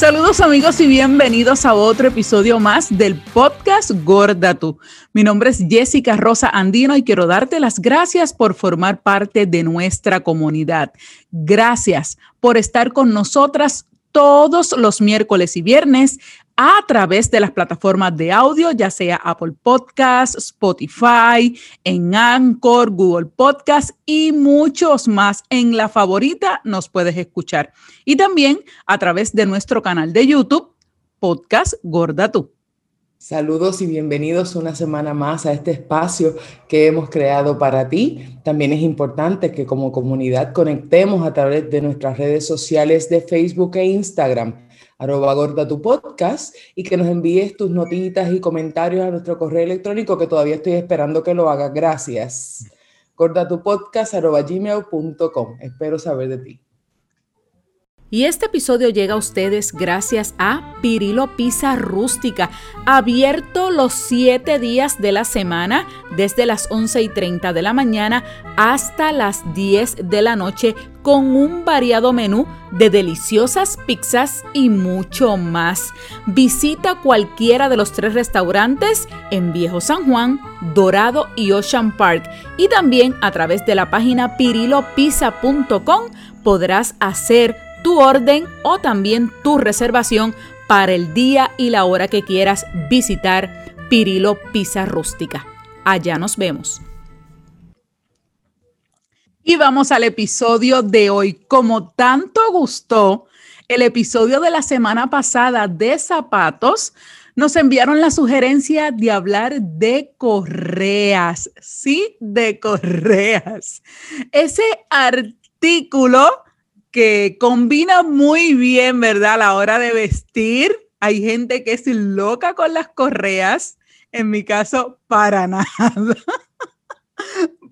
Saludos amigos y bienvenidos a otro episodio más del podcast Gorda Tú. Mi nombre es Jessica Rosa Andino y quiero darte las gracias por formar parte de nuestra comunidad. Gracias por estar con nosotras todos los miércoles y viernes a través de las plataformas de audio, ya sea Apple Podcast, Spotify, en Anchor, Google Podcast y muchos más. En la favorita nos puedes escuchar. Y también a través de nuestro canal de YouTube, Podcast Gorda Tú. Saludos y bienvenidos una semana más a este espacio que hemos creado para ti. También es importante que como comunidad conectemos a través de nuestras redes sociales de Facebook e Instagram arroba gorda tu podcast y que nos envíes tus notitas y comentarios a nuestro correo electrónico que todavía estoy esperando que lo hagas. Gracias. Gorda tu podcast arroba gmail.com. Espero saber de ti. Y este episodio llega a ustedes gracias a Pirilo Pizza Rústica, abierto los siete días de la semana, desde las 11 y 30 de la mañana hasta las 10 de la noche, con un variado menú de deliciosas pizzas y mucho más. Visita cualquiera de los tres restaurantes en Viejo San Juan, Dorado y Ocean Park. Y también a través de la página pirilopizza.com podrás hacer tu orden o también tu reservación para el día y la hora que quieras visitar Pirilo Pizza Rústica. Allá nos vemos. Y vamos al episodio de hoy. Como tanto gustó el episodio de la semana pasada de zapatos, nos enviaron la sugerencia de hablar de correas. Sí, de correas. Ese artículo que combina muy bien, ¿verdad? A la hora de vestir. Hay gente que es loca con las correas. En mi caso, para nada.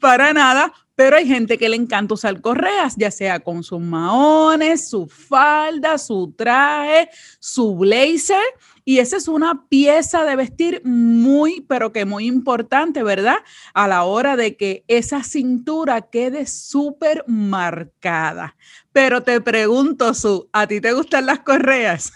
para nada. Pero hay gente que le encanta usar correas, ya sea con sus maones, su falda, su traje, su blazer. Y esa es una pieza de vestir muy, pero que muy importante, ¿verdad? A la hora de que esa cintura quede súper marcada. Pero te pregunto, Su, ¿a ti te gustan las correas?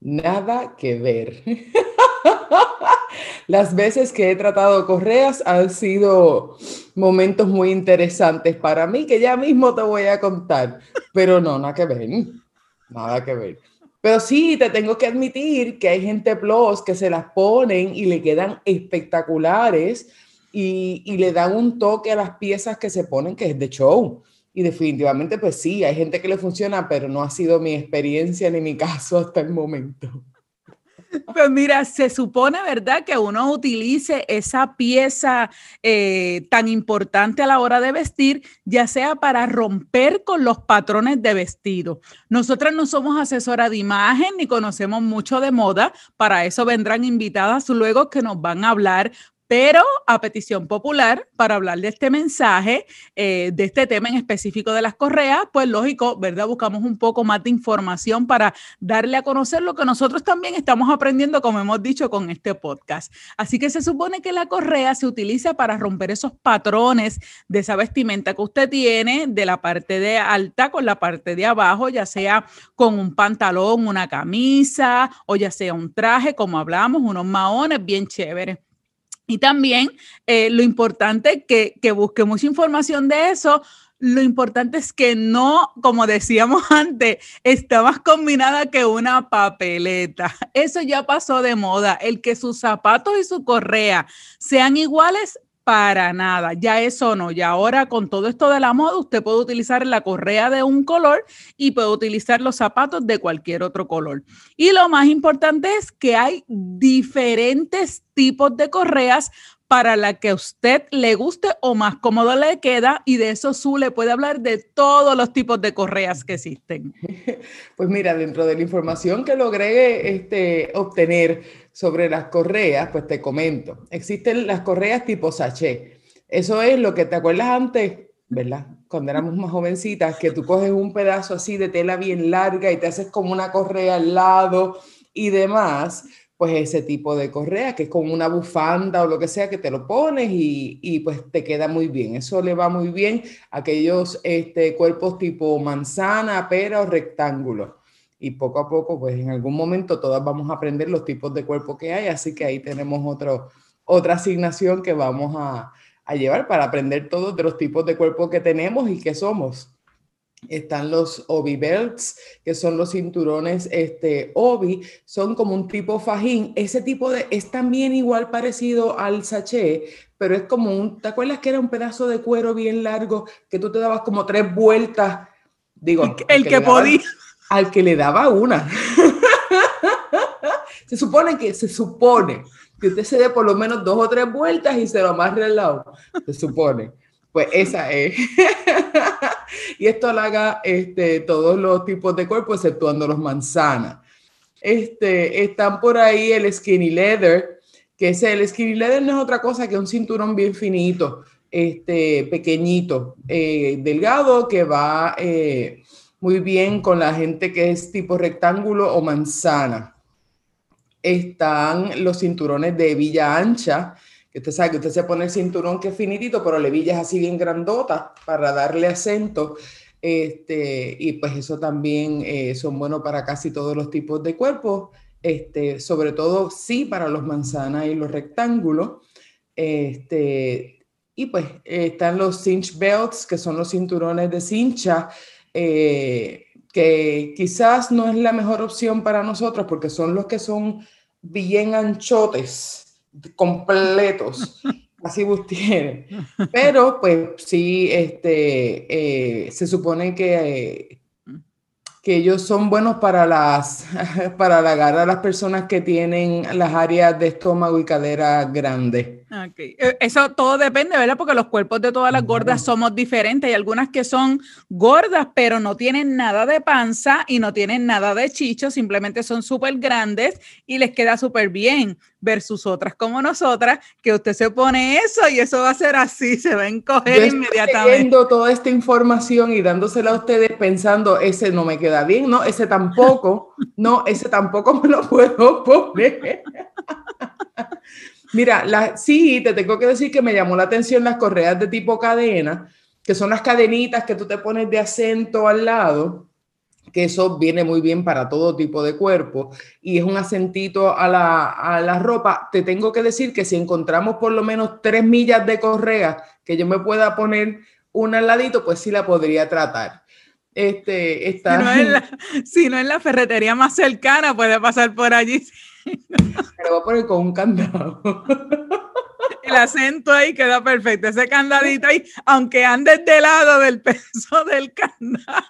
Nada que ver. Las veces que he tratado correas han sido momentos muy interesantes para mí, que ya mismo te voy a contar, pero no, nada que ver, nada que ver. Pero sí, te tengo que admitir que hay gente plus que se las ponen y le quedan espectaculares y, le dan un toque a las piezas que se ponen que es de show. Y definitivamente, pues sí, hay gente que le funciona, pero no ha sido mi experiencia ni mi caso hasta el momento. Pues mira, se supone, ¿verdad?, que uno utilice esa pieza eh, tan importante a la hora de vestir, ya sea para romper con los patrones de vestido. Nosotras no somos asesora de imagen ni conocemos mucho de moda, para eso vendrán invitadas luego que nos van a hablar pero a petición popular, para hablar de este mensaje, eh, de este tema en específico de las correas, pues lógico, ¿verdad? Buscamos un poco más de información para darle a conocer lo que nosotros también estamos aprendiendo, como hemos dicho con este podcast. Así que se supone que la correa se utiliza para romper esos patrones de esa vestimenta que usted tiene, de la parte de alta con la parte de abajo, ya sea con un pantalón, una camisa, o ya sea un traje, como hablamos, unos maones bien chéveres. Y también eh, lo importante que, que busquemos información de eso, lo importante es que no, como decíamos antes, está más combinada que una papeleta. Eso ya pasó de moda. El que sus zapatos y su correa sean iguales para nada, ya eso no, ya ahora con todo esto de la moda, usted puede utilizar la correa de un color y puede utilizar los zapatos de cualquier otro color. Y lo más importante es que hay diferentes tipos de correas para la que a usted le guste o más cómodo le queda y de eso Su le puede hablar de todos los tipos de correas que existen. Pues mira, dentro de la información que logré este, obtener sobre las correas, pues te comento, existen las correas tipo sachet. Eso es lo que te acuerdas antes, ¿verdad? Cuando éramos más jovencitas, que tú coges un pedazo así de tela bien larga y te haces como una correa al lado y demás pues ese tipo de correa, que es como una bufanda o lo que sea, que te lo pones y, pues te queda muy bien. Eso le va muy bien a aquellos este, cuerpos tipo manzana, pera o rectángulo. Y poco a poco, pues en algún momento todas vamos a aprender los tipos de cuerpo que hay, así que ahí tenemos otro, otra asignación que vamos a, a llevar para aprender todos de los tipos de cuerpo que tenemos y que somos. Están los obi belts, que son los cinturones este, obi, son como un tipo fajín. Ese tipo de, es también igual parecido al sachet, pero es como un, ¿te acuerdas que era un pedazo de cuero bien largo que tú te dabas como tres vueltas? Digo, el, que, podía. Al que le daba una. se supone que, se supone que usted se dé por lo menos dos o tres vueltas y se lo amarre al lado, se supone. Pues esa es. y esto lo haga este, todos los tipos de cuerpo, exceptuando los manzanas. Este, están por ahí el skinny leather, que es el skinny leather no es otra cosa que un cinturón bien finito, este, pequeñito, eh, delgado, que va eh, muy bien con la gente que es tipo rectángulo o manzana. Están los cinturones de villa ancha, que usted sabe que usted se pone el cinturón que es finitito, pero le villas así bien grandota para darle acento. Este, y pues eso también eh, son buenos para casi todos los tipos de cuerpos, este, sobre todo sí para los manzanas y los rectángulos. Este, y pues están los cinch belts, que son los cinturones de cincha, eh, que quizás no es la mejor opción para nosotros porque son los que son bien anchotes completos, así Bustier. Pero pues sí, este, eh, se supone que, que ellos son buenos para las para a las personas que tienen las áreas de estómago y cadera grandes. Okay. Eh, eso todo depende, ¿verdad? Porque los cuerpos de todas las gordas somos diferentes. Hay algunas que son gordas, pero no tienen nada de panza y no tienen nada de chicho, simplemente son súper grandes y les queda súper bien. Versus otras como nosotras, que usted se pone eso y eso va a ser así, se va a encoger inmediatamente. Viendo toda esta información y dándosela a ustedes pensando, ese no me queda bien, no, ese tampoco, no, ese tampoco me lo puedo poner. Mira, la, sí, te tengo que decir que me llamó la atención las correas de tipo cadena, que son las cadenitas que tú te pones de acento al lado, que eso viene muy bien para todo tipo de cuerpo y es un acentito a la, a la ropa. Te tengo que decir que si encontramos por lo menos tres millas de correa que yo me pueda poner una al ladito, pues sí la podría tratar. Este, está... si, no es la, si no es la ferretería más cercana, puede pasar por allí. Me voy a poner con un candado. El acento ahí queda perfecto. Ese candadito ahí, aunque ande de lado del peso del candado.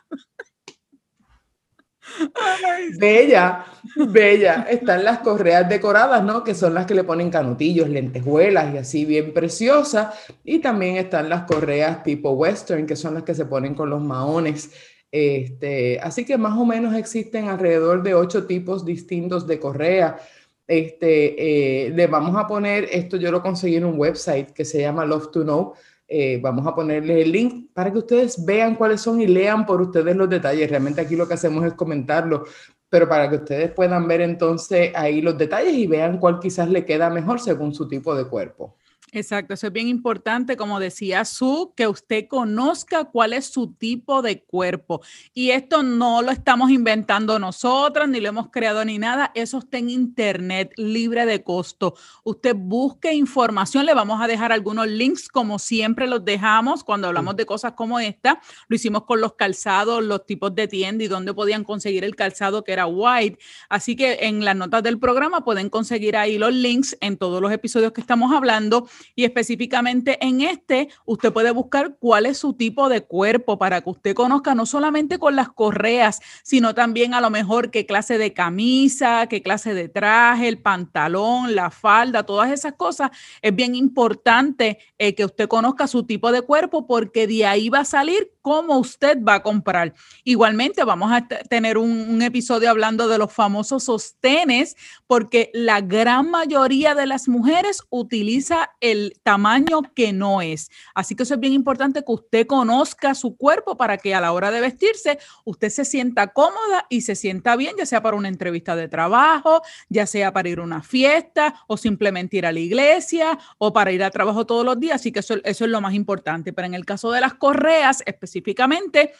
bella, bella. Están las correas decoradas, ¿no? Que son las que le ponen canutillos, lentejuelas y así bien preciosas. Y también están las correas tipo western, que son las que se ponen con los maones. Este, así que más o menos existen alrededor de ocho tipos distintos de correa. Este, eh, le vamos a poner, esto yo lo conseguí en un website que se llama Love to Know. Eh, vamos a ponerle el link para que ustedes vean cuáles son y lean por ustedes los detalles. Realmente aquí lo que hacemos es comentarlo, pero para que ustedes puedan ver entonces ahí los detalles y vean cuál quizás le queda mejor según su tipo de cuerpo. Exacto, eso es bien importante, como decía Su, que usted conozca cuál es su tipo de cuerpo. Y esto no lo estamos inventando nosotras, ni lo hemos creado ni nada, eso está en internet, libre de costo. Usted busque información, le vamos a dejar algunos links, como siempre los dejamos cuando hablamos de cosas como esta. Lo hicimos con los calzados, los tipos de tienda y dónde podían conseguir el calzado que era white. Así que en las notas del programa pueden conseguir ahí los links en todos los episodios que estamos hablando y específicamente en este, usted puede buscar cuál es su tipo de cuerpo para que usted conozca no solamente con las correas, sino también a lo mejor qué clase de camisa, qué clase de traje, el pantalón, la falda, todas esas cosas. Es bien importante eh, que usted conozca su tipo de cuerpo porque de ahí va a salir cómo usted va a comprar. Igualmente vamos a tener un, un episodio hablando de los famosos sostenes porque la gran mayoría de las mujeres utiliza el tamaño que no es. Así que eso es bien importante que usted conozca su cuerpo para que a la hora de vestirse usted se sienta cómoda y se sienta bien, ya sea para una entrevista de trabajo, ya sea para ir a una fiesta o simplemente ir a la iglesia o para ir a trabajo todos los días. Así que eso, eso es lo más importante. Pero en el caso de las correas específicamente,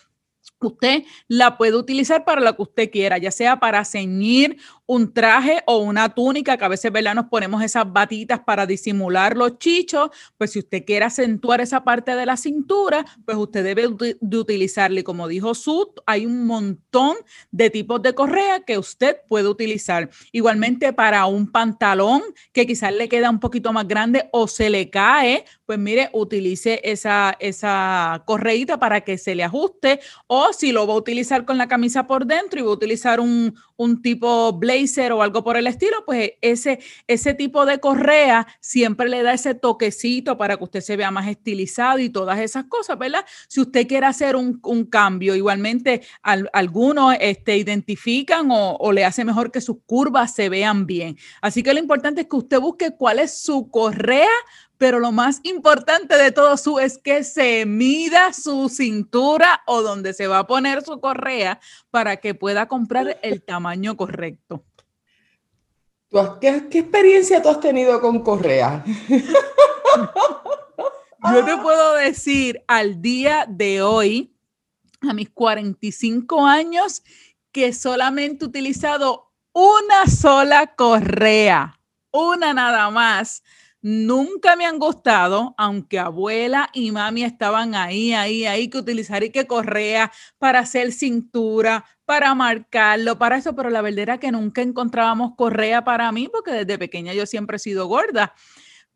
Usted la puede utilizar para lo que usted quiera, ya sea para ceñir un traje o una túnica, que a veces ¿verdad? nos ponemos esas batitas para disimular los chichos, pues si usted quiere acentuar esa parte de la cintura, pues usted debe de utilizarle. Como dijo Sud, hay un montón de tipos de correa que usted puede utilizar. Igualmente para un pantalón que quizás le queda un poquito más grande o se le cae, pues mire, utilice esa, esa correíta para que se le ajuste o si lo va a utilizar con la camisa por dentro y va a utilizar un, un tipo blazer o algo por el estilo, pues ese, ese tipo de correa siempre le da ese toquecito para que usted se vea más estilizado y todas esas cosas, ¿verdad? Si usted quiere hacer un, cambio, igualmente algunos este, identifican o, o le hace mejor que sus curvas se vean bien. Así que lo importante es que usted busque cuál es su correa pero lo más importante de todo su es que se mida su cintura o donde se va a poner su correa para que pueda comprar el tamaño correcto. ¿Qué, experiencia tú has tenido con correa? Yo te puedo decir al día de hoy, a mis 45 años, que solamente he utilizado una sola correa, una nada más nunca me han gustado, aunque abuela y mami estaban ahí, ahí, ahí, que utilizar y que correa para hacer cintura, para marcarlo, para eso, pero la verdad era que nunca encontrábamos correa para mí, porque desde pequeña yo siempre he sido gorda.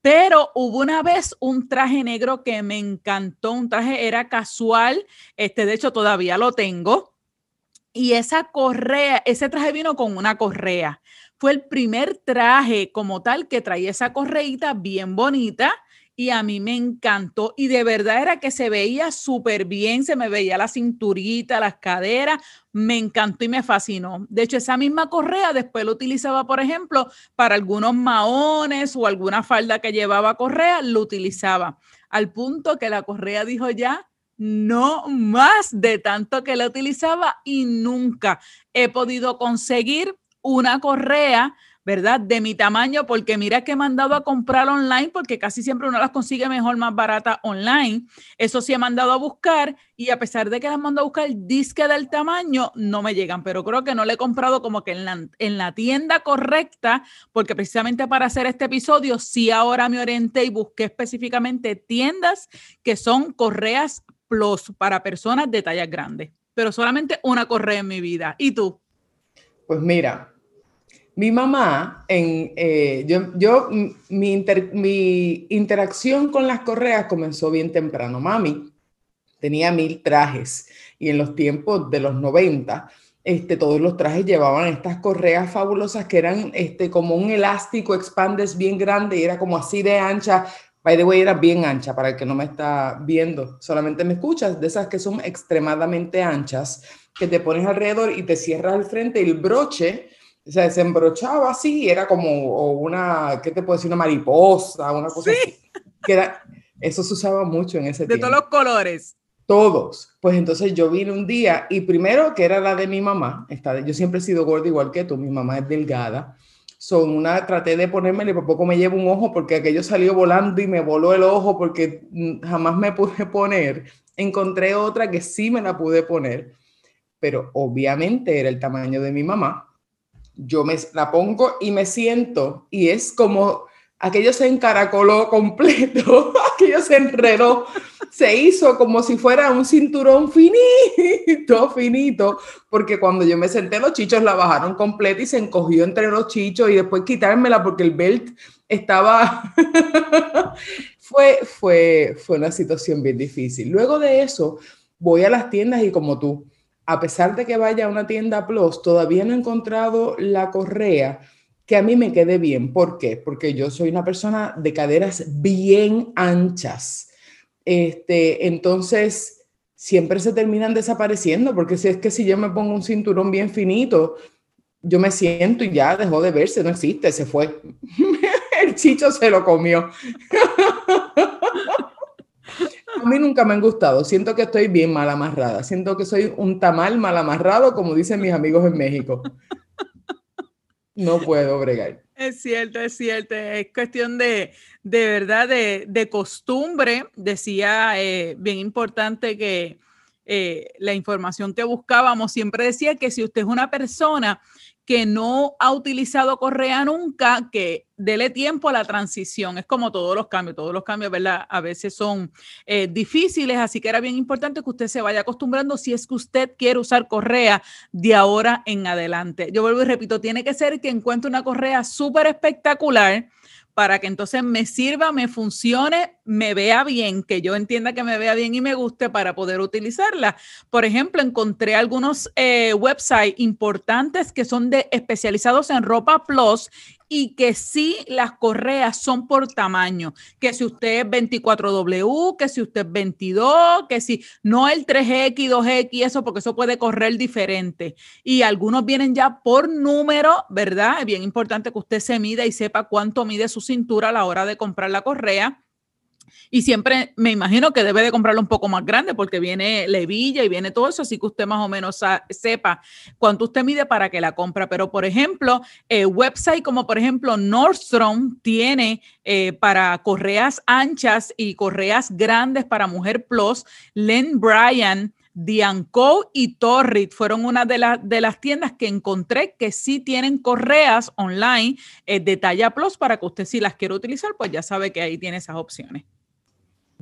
Pero hubo una vez un traje negro que me encantó, un traje era casual, este de hecho todavía lo tengo. Y esa correa, ese traje vino con una correa fue el primer traje como tal que traía esa correíta bien bonita y a mí me encantó y de verdad era que se veía súper bien, se me veía la cinturita, las caderas, me encantó y me fascinó. De hecho, esa misma correa después lo utilizaba, por ejemplo, para algunos maones o alguna falda que llevaba correa, lo utilizaba. Al punto que la correa dijo ya, no más de tanto que la utilizaba y nunca he podido conseguir una correa, ¿verdad? De mi tamaño, porque mira que he mandado a comprar online, porque casi siempre uno las consigue mejor, más barata online. Eso sí he mandado a buscar y a pesar de que las mando a buscar disque del tamaño, no me llegan, pero creo que no le he comprado como que en la, en la tienda correcta, porque precisamente para hacer este episodio, sí ahora me orienté y busqué específicamente tiendas que son correas plus para personas de tallas grandes, pero solamente una correa en mi vida. ¿Y tú? Pues mira, mi mamá, en, eh, yo, yo mi, mi, interacción con las correas comenzó bien temprano. Mami tenía mil trajes y en los tiempos de los 90, este, todos los trajes llevaban estas correas fabulosas que eran este, como un elástico expandes bien grande y era como así de ancha. By the way, era bien ancha para el que no me está viendo, solamente me escuchas, de esas que son extremadamente anchas, que te pones alrededor y te cierras al frente y el broche se desembrochaba así, era como una, ¿qué te puedo decir? Una mariposa, una cosa así. Que era, eso se usaba mucho en ese tiempo. De todos los colores. Todos. Pues entonces yo vine un día y primero que era la de mi mamá, esta, yo siempre he sido gorda igual que tú, mi mamá es delgada. Son una, traté de ponerme, y por poco me llevo un ojo porque aquello salió volando y me voló el ojo porque jamás me pude poner. Encontré otra que sí me la pude poner, pero obviamente era el tamaño de mi mamá yo me la pongo y me siento y es como aquello se encaracoló completo, aquello se enredó, se hizo como si fuera un cinturón finito, finito, porque cuando yo me senté los chichos la bajaron completa y se encogió entre los chichos y después quitármela porque el belt estaba... fue, fue, fue una situación bien difícil. Luego de eso, voy a las tiendas y como tú, a pesar de que vaya a una tienda Plus, todavía no he encontrado la correa que a mí me quede bien. ¿Por qué? Porque yo soy una persona de caderas bien anchas. Este, entonces, siempre se terminan desapareciendo, porque si es que si yo me pongo un cinturón bien finito, yo me siento y ya dejó de verse, no existe, se fue. El chicho se lo comió. A mí nunca me han gustado. Siento que estoy bien mal amarrada. Siento que soy un tamal mal amarrado, como dicen mis amigos en México. No puedo bregar. Es cierto, es cierto. Es cuestión de, de verdad, de, de costumbre. Decía, eh, bien importante que, eh, la información que buscábamos, siempre decía que si usted es una persona que no ha utilizado correa nunca, que dele tiempo a la transición. Es como todos los cambios, todos los cambios, ¿verdad? A veces son eh, difíciles, así que era bien importante que usted se vaya acostumbrando si es que usted quiere usar correa de ahora en adelante. Yo vuelvo y repito, tiene que ser que encuentre una correa súper espectacular para que entonces me sirva, me funcione, me vea bien, que yo entienda que me vea bien y me guste para poder utilizarla. Por ejemplo, encontré algunos eh, websites importantes que son de, especializados en ropa plus y que sí las correas son por tamaño, que si usted es 24W, que si usted es 22, que si no el 3X, 2X, eso, porque eso puede correr diferente. Y algunos vienen ya por número, ¿verdad? Es bien importante que usted se mida y sepa cuánto mide su cintura a la hora de comprar la correa y siempre me imagino que debe de comprarlo un poco más grande porque viene levilla y viene todo eso, así que usted más o menos sepa cuánto usted mide para que la compra. Pero, por ejemplo, eh, website como por ejemplo Nordstrom tiene eh, para correas anchas y correas grandes para Mujer Plus, Len Bryan, Dianco y Torrid fueron una de, de, las tiendas que encontré que sí tienen correas online eh, de talla plus para que usted si las quiere utilizar, pues ya sabe que ahí tiene esas opciones.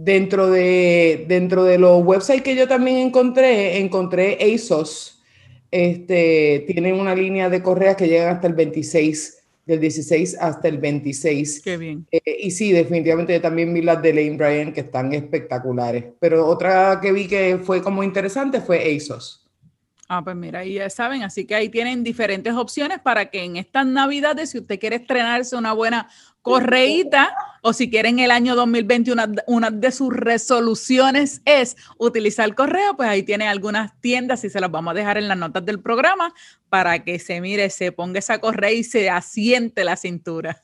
Dentro de, dentro de los websites que yo también encontré, encontré ASOS. Este, tienen una línea de correas que llegan hasta el 26, del 16 hasta el 26. Qué bien. Eh, y sí, definitivamente yo también vi las de Lane Bryan que están espectaculares. Pero otra que vi que fue como interesante fue ASOS. Ah, pues mira, ahí ya saben, así que ahí tienen diferentes opciones para que en estas navidades, si usted quiere estrenarse una buena correíta o si quieren el año 2021, una, de sus resoluciones es utilizar correo, pues ahí tiene algunas tiendas y se las vamos a dejar en las notas del programa para que se mire, se ponga esa correa y se asiente la cintura.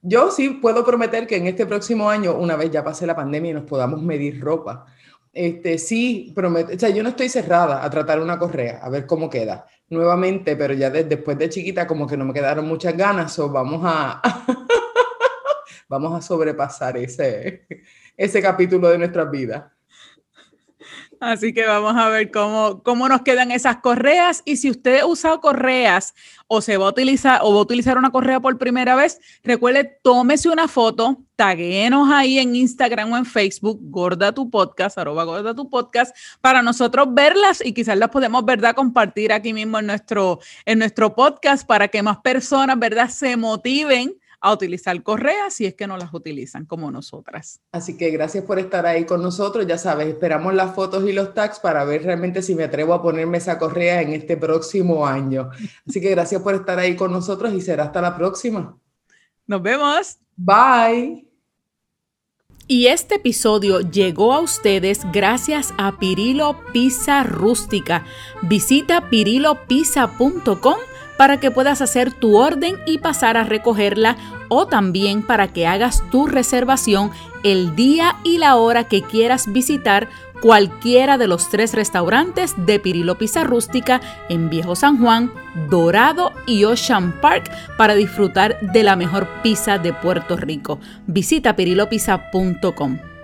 Yo sí puedo prometer que en este próximo año, una vez ya pase la pandemia y nos podamos medir ropa, este, sí, prometo, o sea, yo no estoy cerrada a tratar una correa, a ver cómo queda nuevamente, pero ya después de chiquita como que no me quedaron muchas ganas, o vamos a, vamos a sobrepasar ese, ese capítulo de nuestras vidas. Así que vamos a ver cómo, cómo nos quedan esas correas. Y si usted usa correas o se va a utilizar o va a utilizar una correa por primera vez, recuerde, tómese una foto, taguenos ahí en Instagram o en Facebook, Gorda tu Podcast, arroba Gorda tu Podcast, para nosotros verlas y quizás las podemos, ¿verdad?, compartir aquí mismo en nuestro, en nuestro podcast para que más personas, ¿verdad?, se motiven a utilizar correas si es que no las utilizan como nosotras. Así que gracias por estar ahí con nosotros. Ya sabes, esperamos las fotos y los tags para ver realmente si me atrevo a ponerme esa correa en este próximo año. Así que gracias por estar ahí con nosotros y será hasta la próxima. Nos vemos. Bye. Y este episodio llegó a ustedes gracias a Pirilo Pizza Rústica. Visita pirilopizza.com para que puedas hacer tu orden y pasar a recogerla o también para que hagas tu reservación el día y la hora que quieras visitar cualquiera de los tres restaurantes de Pirilo Pizza Rústica en Viejo San Juan, Dorado y Ocean Park para disfrutar de la mejor pizza de Puerto Rico. Visita pirilopizza.com.